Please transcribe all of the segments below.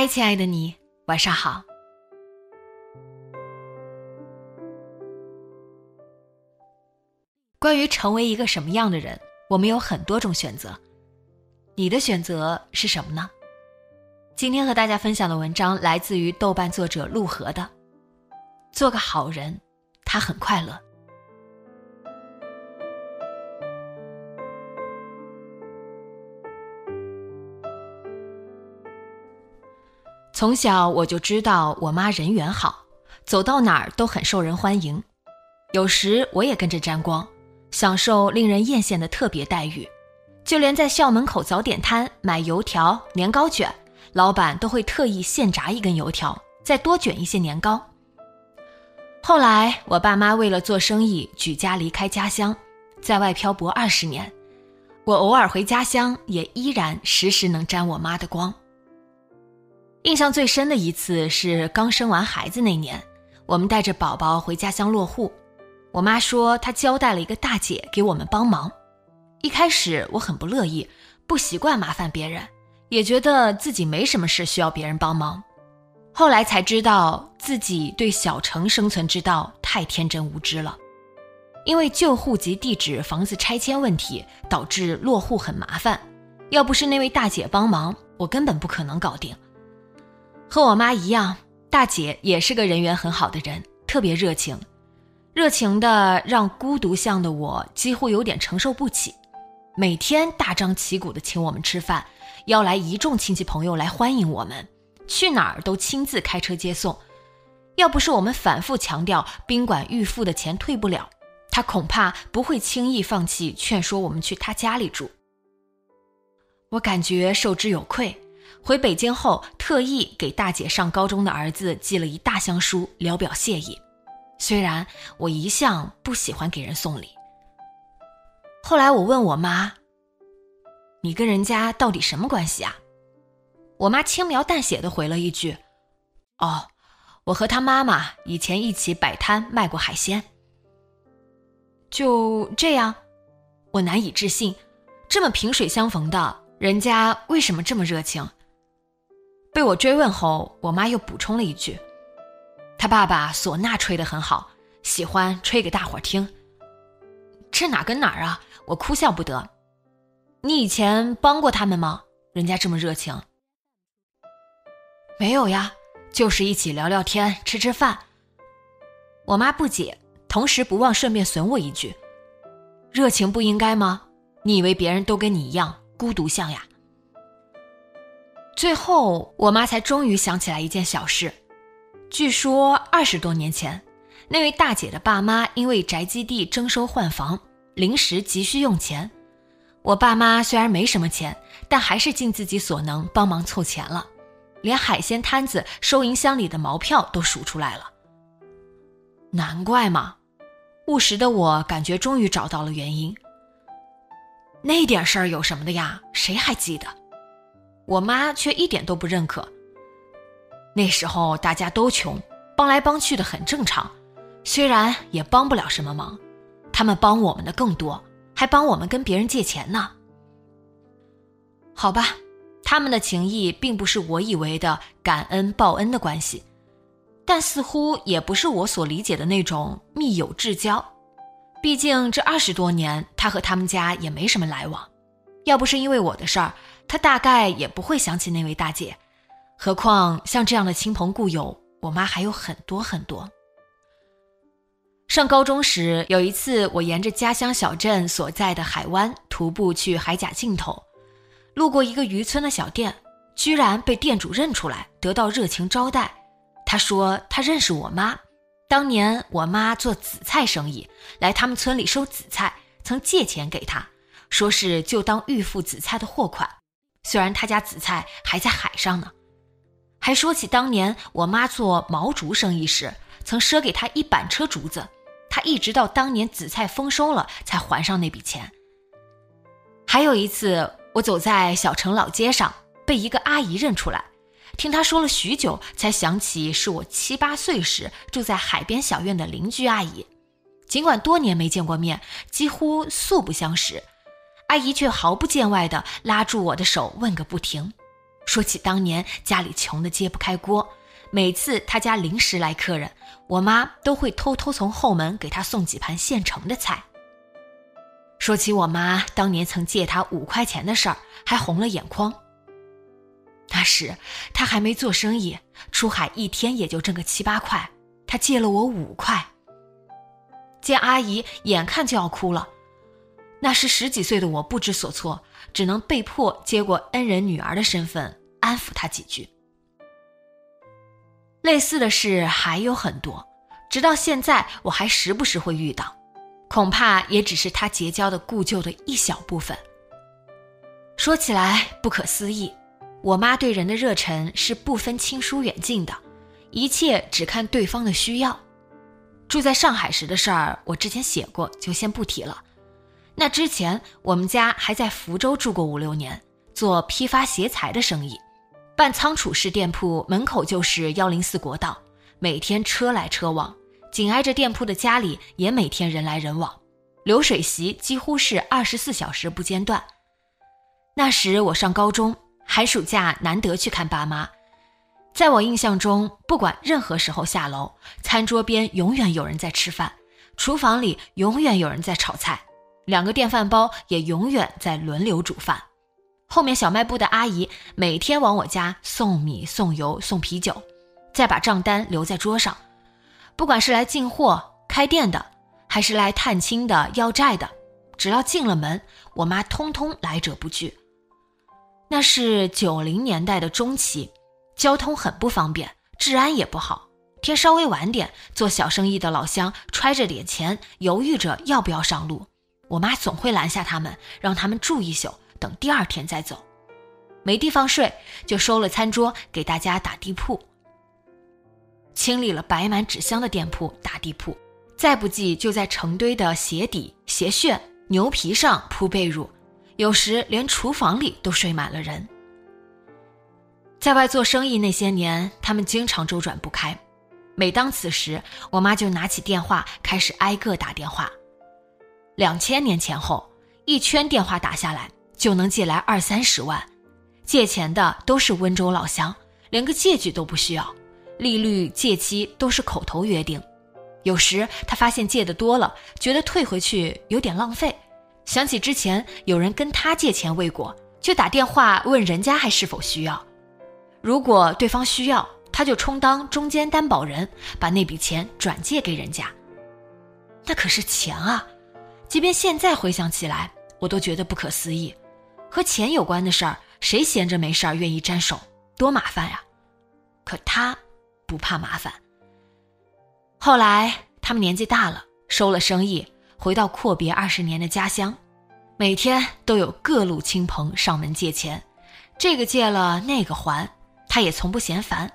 嗨，亲爱的你，晚上好。关于成为一个什么样的人，我们有很多种选择。你的选择是什么呢？今天和大家分享的文章来自于豆瓣作者陆河的。做个好人，他很快乐。从小我就知道我妈人缘好，走到哪儿都很受人欢迎。有时我也跟着沾光，享受令人艳羡的特别待遇。就连在校门口早点摊买油条、年糕卷，老板都会特意现炸一根油条，再多卷一些年糕。后来我爸妈为了做生意举家离开家乡，在外漂泊二十年，我偶尔回家乡，也依然时时能沾我妈的光。印象最深的一次是刚生完孩子那年，我们带着宝宝回家乡落户。我妈说她交代了一个大姐给我们帮忙。一开始我很不乐意，不习惯麻烦别人，也觉得自己没什么事需要别人帮忙。后来才知道自己对小城生存之道太天真无知了。因为旧户籍地址、房子拆迁问题，导致落户很麻烦。要不是那位大姐帮忙，我根本不可能搞定。和我妈一样，大姐也是个人缘很好的人，特别热情，热情的让孤独相的我几乎有点承受不起。每天大张旗鼓的请我们吃饭，邀来一众亲戚朋友来欢迎我们，去哪儿都亲自开车接送。要不是我们反复强调宾馆预付的钱退不了，她恐怕不会轻易放弃劝说我们去她家里住。我感觉受之有愧。回北京后，特意给大姐上高中的儿子寄了一大箱书，聊表谢意。虽然我一向不喜欢给人送礼。后来我问我妈：“你跟人家到底什么关系啊？”我妈轻描淡写的回了一句：“哦，我和他妈妈以前一起摆摊卖过海鲜。”就这样，我难以置信，这么萍水相逢的人家为什么这么热情？被我追问后，我妈又补充了一句：“他爸爸唢呐吹得很好，喜欢吹给大伙听。”这哪跟哪儿啊？我哭笑不得。你以前帮过他们吗？人家这么热情。没有呀，就是一起聊聊天、吃吃饭。我妈不解，同时不忘顺便损我一句：“热情不应该吗？你以为别人都跟你一样孤独相呀？”最后，我妈才终于想起来一件小事。据说二十多年前，那位大姐的爸妈因为宅基地征收换房，临时急需用钱。我爸妈虽然没什么钱，但还是尽自己所能帮忙凑钱了，连海鲜摊子收银箱里的毛票都数出来了。难怪嘛，务实的我感觉终于找到了原因。那点事儿有什么的呀？谁还记得？我妈却一点都不认可。那时候大家都穷，帮来帮去的很正常，虽然也帮不了什么忙，他们帮我们的更多，还帮我们跟别人借钱呢。好吧，他们的情谊并不是我以为的感恩报恩的关系，但似乎也不是我所理解的那种密友至交。毕竟这二十多年，他和他们家也没什么来往。要不是因为我的事儿，他大概也不会想起那位大姐。何况像这样的亲朋故友，我妈还有很多很多。上高中时，有一次我沿着家乡小镇所在的海湾徒步去海甲尽头，路过一个渔村的小店，居然被店主认出来，得到热情招待。他说他认识我妈，当年我妈做紫菜生意，来他们村里收紫菜，曾借钱给他，说是就当预付紫菜的货款。虽然他家紫菜还在海上呢，还说起当年我妈做毛竹生意时，曾赊给他一板车竹子。他一直到当年紫菜丰收了才还上那笔钱。还有一次，我走在小城老街上，被一个阿姨认出来，听她说了许久，才想起是我七八岁时住在海边小院的邻居阿姨。尽管多年没见过面，几乎素不相识，阿姨却毫不见外地拉住我的手问个不停，说起当年家里穷得揭不开锅。每次他家临时来客人，我妈都会偷偷从后门给他送几盘现成的菜。说起我妈当年曾借他五块钱的事儿，还红了眼眶。那时他还没做生意，出海一天也就挣个七八块，他借了我五块。见阿姨眼看就要哭了，那时十几岁的我不知所措，只能被迫接过恩人女儿的身份，安抚她几句。类似的事还有很多，直到现在我还时不时会遇到，恐怕也只是他结交的故旧的一小部分。说起来不可思议，我妈对人的热忱是不分亲疏远近的，一切只看对方的需要。住在上海时的事儿，我之前写过，就先不提了。那之前我们家还在福州住过五六年，做批发鞋材的生意。办仓储式店铺门口就是幺零四国道，每天车来车往，紧挨着店铺的家里也每天人来人往，流水席几乎是二十四小时不间断。那时我上高中，寒暑假难得去看爸妈，在我印象中，不管任何时候下楼，餐桌边永远有人在吃饭，厨房里永远有人在炒菜，两个电饭煲也永远在轮流煮饭。后面小卖部的阿姨每天往我家送米、送油、送啤酒，再把账单留在桌上。不管是来进货、开店的，还是来探亲的、要债的，只要进了门，我妈通通来者不拒。那是九零年代的中期，交通很不方便，治安也不好。天稍微晚点，做小生意的老乡揣着点钱，犹豫着要不要上路，我妈总会拦下他们，让他们住一宿。等第二天再走，没地方睡，就收了餐桌给大家打地铺，清理了摆满纸箱的店铺打地铺，再不济就在成堆的鞋底、鞋楦、牛皮上铺被褥，有时连厨房里都睡满了人。在外做生意那些年，他们经常周转不开，每当此时，我妈就拿起电话开始挨个打电话。两千年前后，一圈电话打下来。就能借来二三十万，借钱的都是温州老乡，连个借据都不需要，利率、借期都是口头约定。有时他发现借的多了，觉得退回去有点浪费，想起之前有人跟他借钱未果，就打电话问人家还是否需要。如果对方需要，他就充当中间担保人，把那笔钱转借给人家。那可是钱啊，即便现在回想起来，我都觉得不可思议。和钱有关的事儿，谁闲着没事儿愿意沾手？多麻烦呀！可他不怕麻烦。后来他们年纪大了，收了生意，回到阔别二十年的家乡，每天都有各路亲朋上门借钱，这个借了那个还，他也从不嫌烦。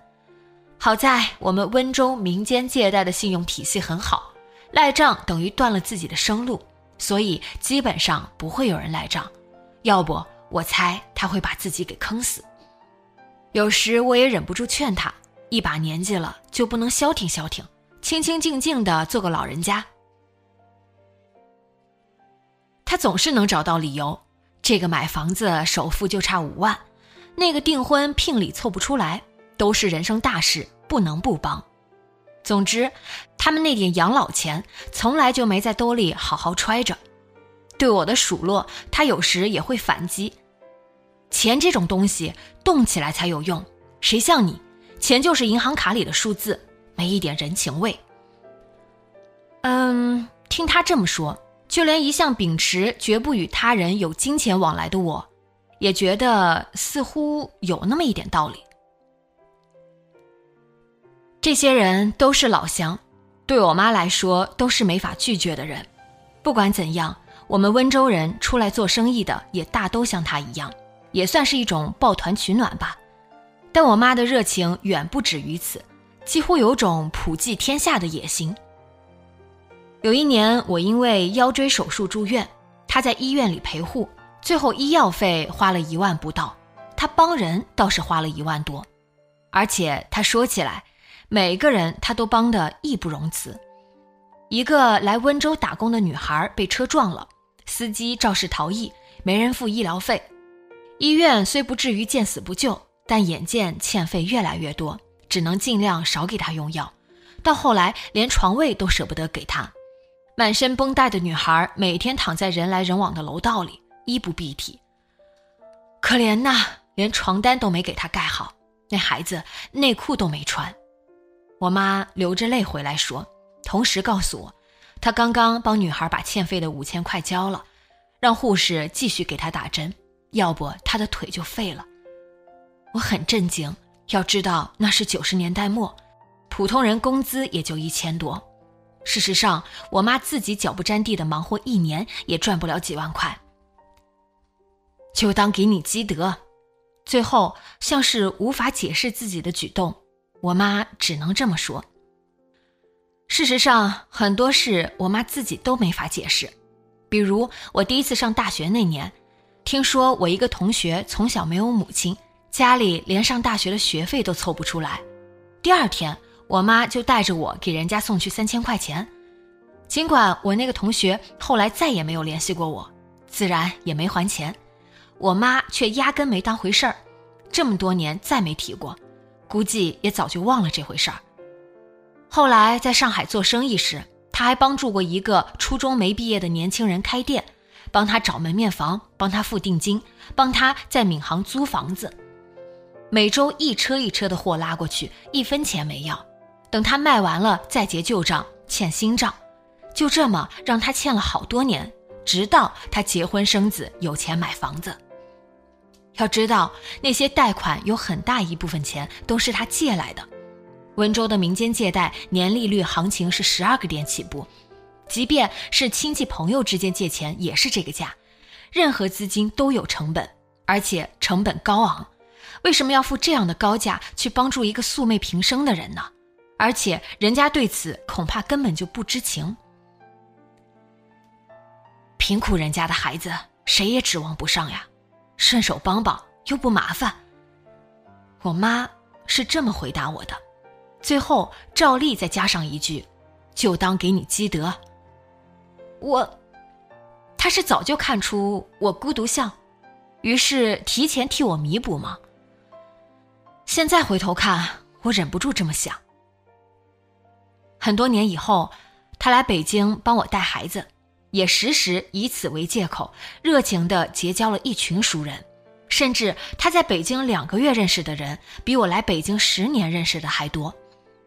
好在我们温州民间借贷的信用体系很好，赖账等于断了自己的生路，所以基本上不会有人赖账。要不，我猜他会把自己给坑死。有时我也忍不住劝他，一把年纪了就不能消停消停，清清静静的做个老人家。他总是能找到理由，这个买房子首付就差五万，那个订婚聘礼凑不出来，都是人生大事，不能不帮。总之，他们那点养老钱从来就没在兜里好好揣着。对我的数落，他有时也会反击。钱这种东西，动起来才有用，谁像你？钱就是银行卡里的数字，没一点人情味。嗯，听他这么说，就连一向秉持绝不与他人有金钱往来的我，也觉得似乎有那么一点道理。这些人都是老乡，对我妈来说都是没法拒绝的人。不管怎样，我们温州人出来做生意的也大都像他一样，也算是一种抱团取暖吧。但我妈的热情远不止于此，几乎有种普济天下的野心。有一年，我因为腰椎手术住院，她在医院里陪护，最后医药费花了一万不到，她帮人倒是花了一万多，而且她说起来，每个人他都帮得义不容辞。一个来温州打工的女孩被车撞了，司机肇事逃逸，没人付医疗费，医院虽不至于见死不救。但眼见欠费越来越多，只能尽量少给她用药。到后来，连床位都舍不得给她。满身绷带的女孩每天躺在人来人往的楼道里，衣不蔽体，可怜呐，连床单都没给她盖好。那孩子内裤都没穿。我妈流着泪回来说，同时告诉我，她刚刚帮女孩把欠费的五千块交了，让护士继续给她打针，要不她的腿就废了。我很震惊，要知道那是九十年代末，普通人工资也就一千多。事实上，我妈自己脚不沾地的忙活一年，也赚不了几万块。就当给你积德。最后，像是无法解释自己的举动，我妈只能这么说。事实上，很多事我妈自己都没法解释。比如，我第一次上大学那年，听说我一个同学从小没有母亲。家里连上大学的学费都凑不出来，第二天我妈就带着我给人家送去三千块钱。尽管我那个同学后来再也没有联系过我，自然也没还钱，我妈却压根没当回事儿，这么多年再没提过，估计也早就忘了这回事儿。后来在上海做生意时，他还帮助过一个初中没毕业的年轻人开店，帮他找门面房，帮他付定金，帮他在闵行租房子。每周一车一车的货拉过去，一分钱没要。等他卖完了再结旧账，欠新账，就这么让他欠了好多年，直到他结婚生子，有钱买房子。要知道，那些贷款有很大一部分钱都是他借来的。温州的民间借贷年利率行情是十二个点起步，即便是亲戚朋友之间借钱也是这个价。任何资金都有成本，而且成本高昂。为什么要付这样的高价去帮助一个素昧平生的人呢？而且人家对此恐怕根本就不知情。贫苦人家的孩子，谁也指望不上呀，顺手帮帮又不麻烦。我妈是这么回答我的，最后照例再加上一句：“就当给你积德。”我，他是早就看出我孤独相，于是提前替我弥补吗？现在回头看，我忍不住这么想。很多年以后，他来北京帮我带孩子，也时时以此为借口，热情地结交了一群熟人。甚至他在北京两个月认识的人，比我来北京十年认识的还多，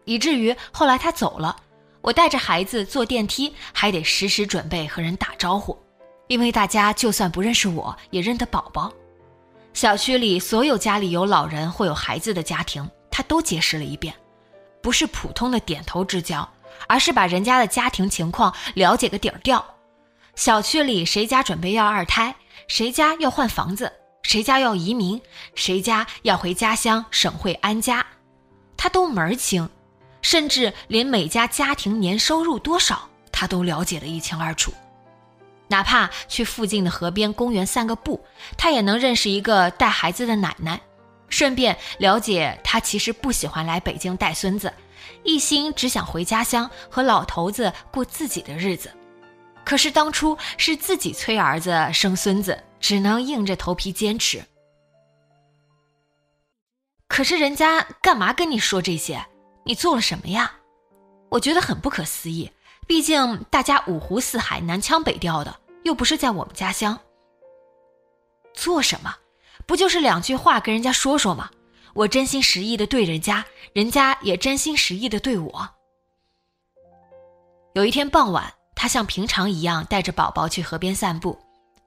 以至于后来他走了，我带着孩子坐电梯，还得时时准备和人打招呼，因为大家就算不认识我，也认得宝宝。小区里所有家里有老人或有孩子的家庭，他都结识了一遍，不是普通的点头之交，而是把人家的家庭情况了解个底儿掉。小区里谁家准备要二胎，谁家要换房子，谁家要移民，谁家要回家乡省会安家，他都门儿清，甚至连每家家庭年收入多少，他都了解得一清二楚。哪怕去附近的河边公园散个步，他也能认识一个带孩子的奶奶，顺便了解他其实不喜欢来北京带孙子，一心只想回家乡和老头子过自己的日子。可是当初是自己催儿子生孙子，只能硬着头皮坚持。可是人家干嘛跟你说这些？你做了什么呀？我觉得很不可思议。毕竟大家五湖四海、南腔北调的，又不是在我们家乡。做什么？不就是两句话跟人家说说吗？我真心实意的对人家，人家也真心实意的对我。有一天傍晚，他像平常一样带着宝宝去河边散步，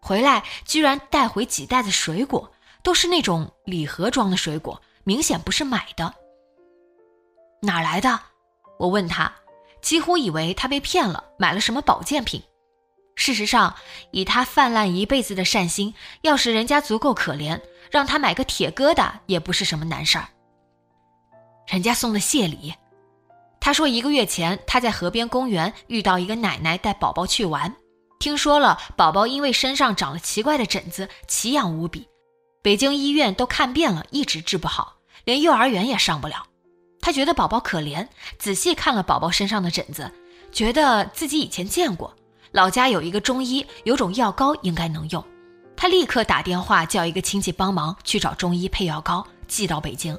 回来居然带回几袋子水果，都是那种礼盒装的水果，明显不是买的。哪来的？我问他，几乎以为他被骗了，买了什么保健品。事实上，以他泛滥一辈子的善心，要是人家足够可怜，让他买个铁疙瘩也不是什么难事儿。人家送的谢礼，他说一个月前他在河边公园遇到一个奶奶带宝宝去玩，听说了宝宝因为身上长了奇怪的疹子，奇痒无比，北京医院都看遍了，一直治不好，连幼儿园也上不了。他觉得宝宝可怜，仔细看了宝宝身上的疹子，觉得自己以前见过。老家有一个中医，有种药膏应该能用。他立刻打电话叫一个亲戚帮忙去找中医配药膏，寄到北京。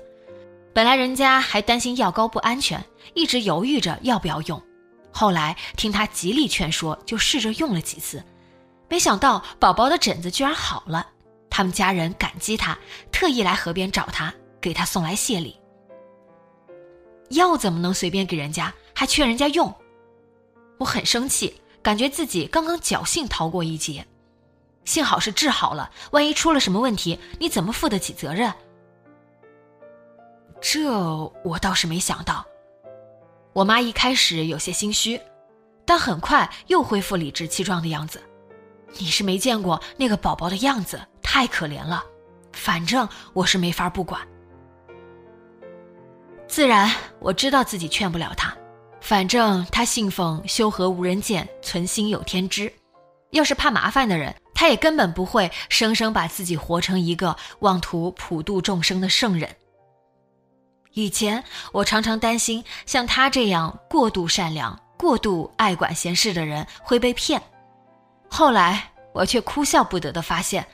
本来人家还担心药膏不安全，一直犹豫着要不要用。后来听他极力劝说，就试着用了几次。没想到宝宝的疹子居然好了。他们家人感激他，特意来河边找他，给他送来谢礼。药怎么能随便给人家，还劝人家用？我很生气。感觉自己刚刚侥幸逃过一劫，幸好是治好了。万一出了什么问题，你怎么负得起责任？这我倒是没想到。我妈一开始有些心虚，但很快又恢复理直气壮的样子。你是没见过那个宝宝的样子，太可怜了。反正我是没法不管。自然我知道自己劝不了他。反正他信奉修和无人见，存心有天知。要是怕麻烦的人，他也根本不会生生把自己活成一个妄图普度众生的圣人。以前我常常担心，像他这样过度善良、过度爱管闲事的人会被骗。后来我却哭笑不得地发现，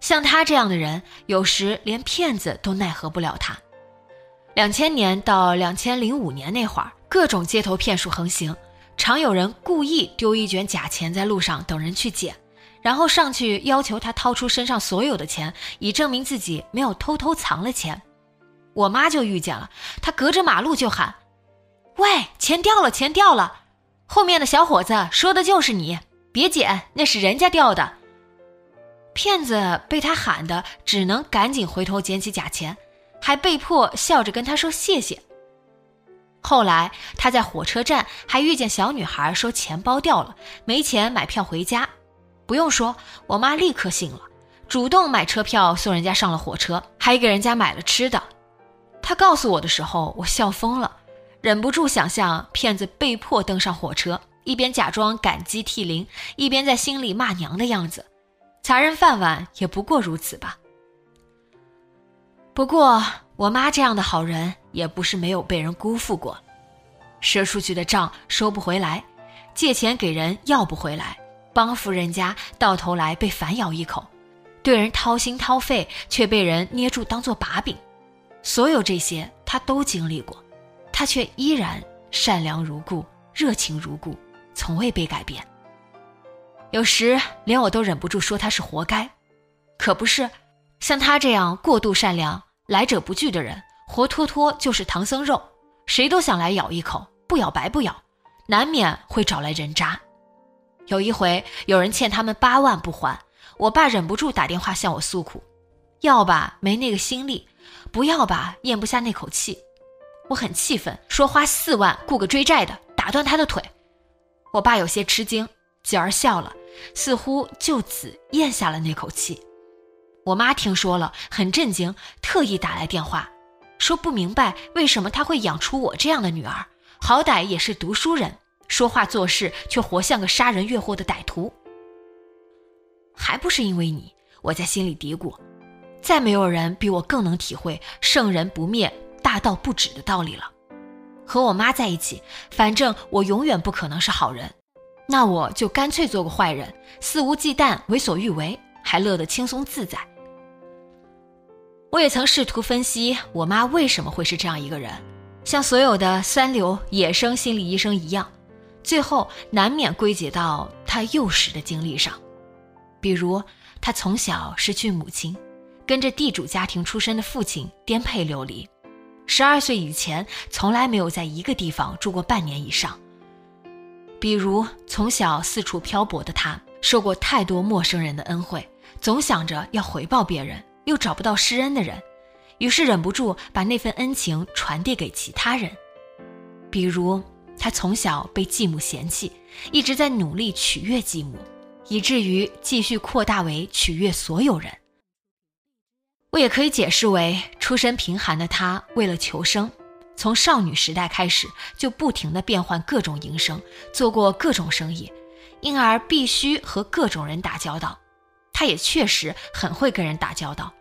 像他这样的人，有时连骗子都奈何不了他。两千年到两千零五年那会儿。各种街头骗术横行，常有人故意丢一卷假钱在路上等人去捡，然后上去要求他掏出身上所有的钱，以证明自己没有偷偷藏了钱。我妈就遇见了，她隔着马路就喊：“喂，钱掉了，钱掉了！”后面的小伙子说的就是你，别捡，那是人家掉的。骗子被他喊的，只能赶紧回头捡起假钱，还被迫笑着跟他说谢谢。后来他在火车站还遇见小女孩，说钱包掉了，没钱买票回家。不用说，我妈立刻信了，主动买车票送人家上了火车，还给人家买了吃的。他告诉我的时候，我笑疯了，忍不住想象骗子被迫登上火车，一边假装感激涕零，一边在心里骂娘的样子。砸人饭碗也不过如此吧。不过我妈这样的好人。也不是没有被人辜负过，赊出去的账收不回来，借钱给人要不回来，帮扶人家到头来被反咬一口，对人掏心掏肺却被人捏住当做把柄，所有这些他都经历过，他却依然善良如故，热情如故，从未被改变。有时连我都忍不住说他是活该，可不是，像他这样过度善良、来者不拒的人。活脱脱就是唐僧肉，谁都想来咬一口，不咬白不咬，难免会找来人渣。有一回，有人欠他们八万不还，我爸忍不住打电话向我诉苦，要吧没那个心力，不要吧咽不下那口气。我很气愤，说花四万雇个追债的，打断他的腿。我爸有些吃惊，继而笑了，似乎就此咽下了那口气。我妈听说了，很震惊，特意打来电话。说不明白为什么他会养出我这样的女儿，好歹也是读书人，说话做事却活像个杀人越货的歹徒。还不是因为你，我在心里嘀咕，再没有人比我更能体会圣人不灭，大道不止的道理了。和我妈在一起，反正我永远不可能是好人，那我就干脆做个坏人，肆无忌惮，为所欲为，还乐得轻松自在。我也曾试图分析我妈为什么会是这样一个人，像所有的三流野生心理医生一样，最后难免归结到她幼时的经历上，比如她从小失去母亲，跟着地主家庭出身的父亲颠沛流离。十二岁以前，从来没有在一个地方住过半年以上。比如，从小四处漂泊的他，受过太多陌生人的恩惠，总想着要回报别人，又找不到施恩的人，于是忍不住把那份恩情传递给其他人。比如，他从小被继母嫌弃，一直在努力取悦继母，以至于继续扩大为取悦所有人。我也可以解释为，出身贫寒的她为了求生，从少女时代开始就不停地变换各种营生，做过各种生意，因而必须和各种人打交道。她也确实很会跟人打交道。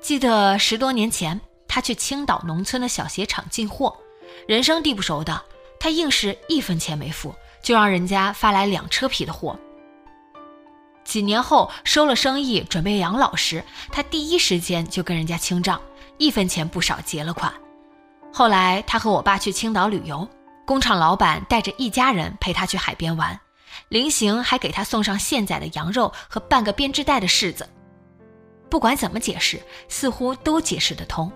记得十多年前，她去青岛农村的小鞋厂进货，人生地不熟的，她硬是一分钱没付，就让人家发来两车皮的货。几年后收了生意，准备养老时，他第一时间就跟人家清账，一分钱不少结了款。后来他和我爸去青岛旅游，工厂老板带着一家人陪他去海边玩，临行还给他送上现宰的羊肉和半个编织袋的柿子。不管怎么解释，似乎都解释得通。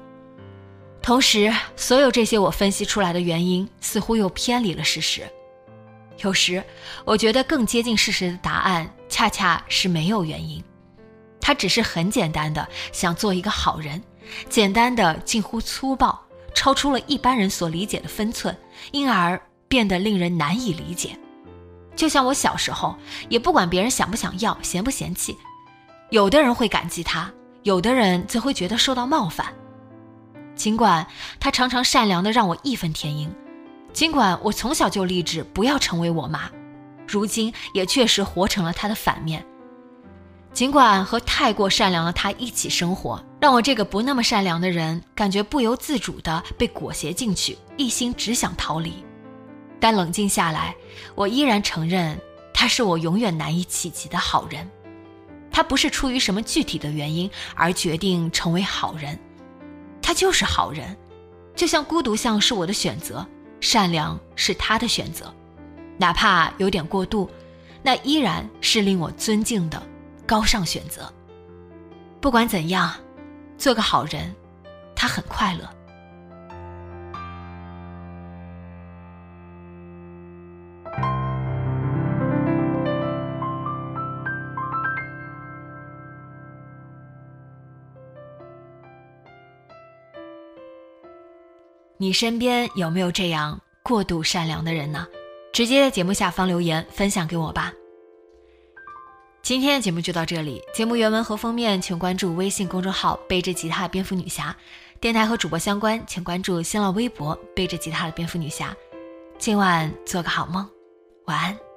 同时，所有这些我分析出来的原因，似乎又偏离了事实。有时，我觉得更接近事实的答案，恰恰是没有原因。他只是很简单的想做一个好人，简单的近乎粗暴，超出了一般人所理解的分寸，因而变得令人难以理解。就像我小时候，也不管别人想不想要，嫌不嫌弃，有的人会感激他，有的人则会觉得受到冒犯。尽管他常常善良的让我义愤填膺。尽管我从小就立志不要成为我妈，如今也确实活成了她的反面。尽管和太过善良的她一起生活，让我这个不那么善良的人感觉不由自主地被裹挟进去，一心只想逃离。但冷静下来，我依然承认他是我永远难以企及的好人。他不是出于什么具体的原因而决定成为好人，他就是好人，就像孤独像是我的选择。善良是他的选择，哪怕有点过度，那依然是令我尊敬的高尚选择。不管怎样，做个好人，他很快乐。你身边有没有这样过度善良的人呢？直接在节目下方留言分享给我吧。今天的节目就到这里，节目原文和封面请关注微信公众号“背着吉他的蝙蝠女侠”，电台和主播相关请关注新浪微博“背着吉他的蝙蝠女侠”。今晚做个好梦，晚安。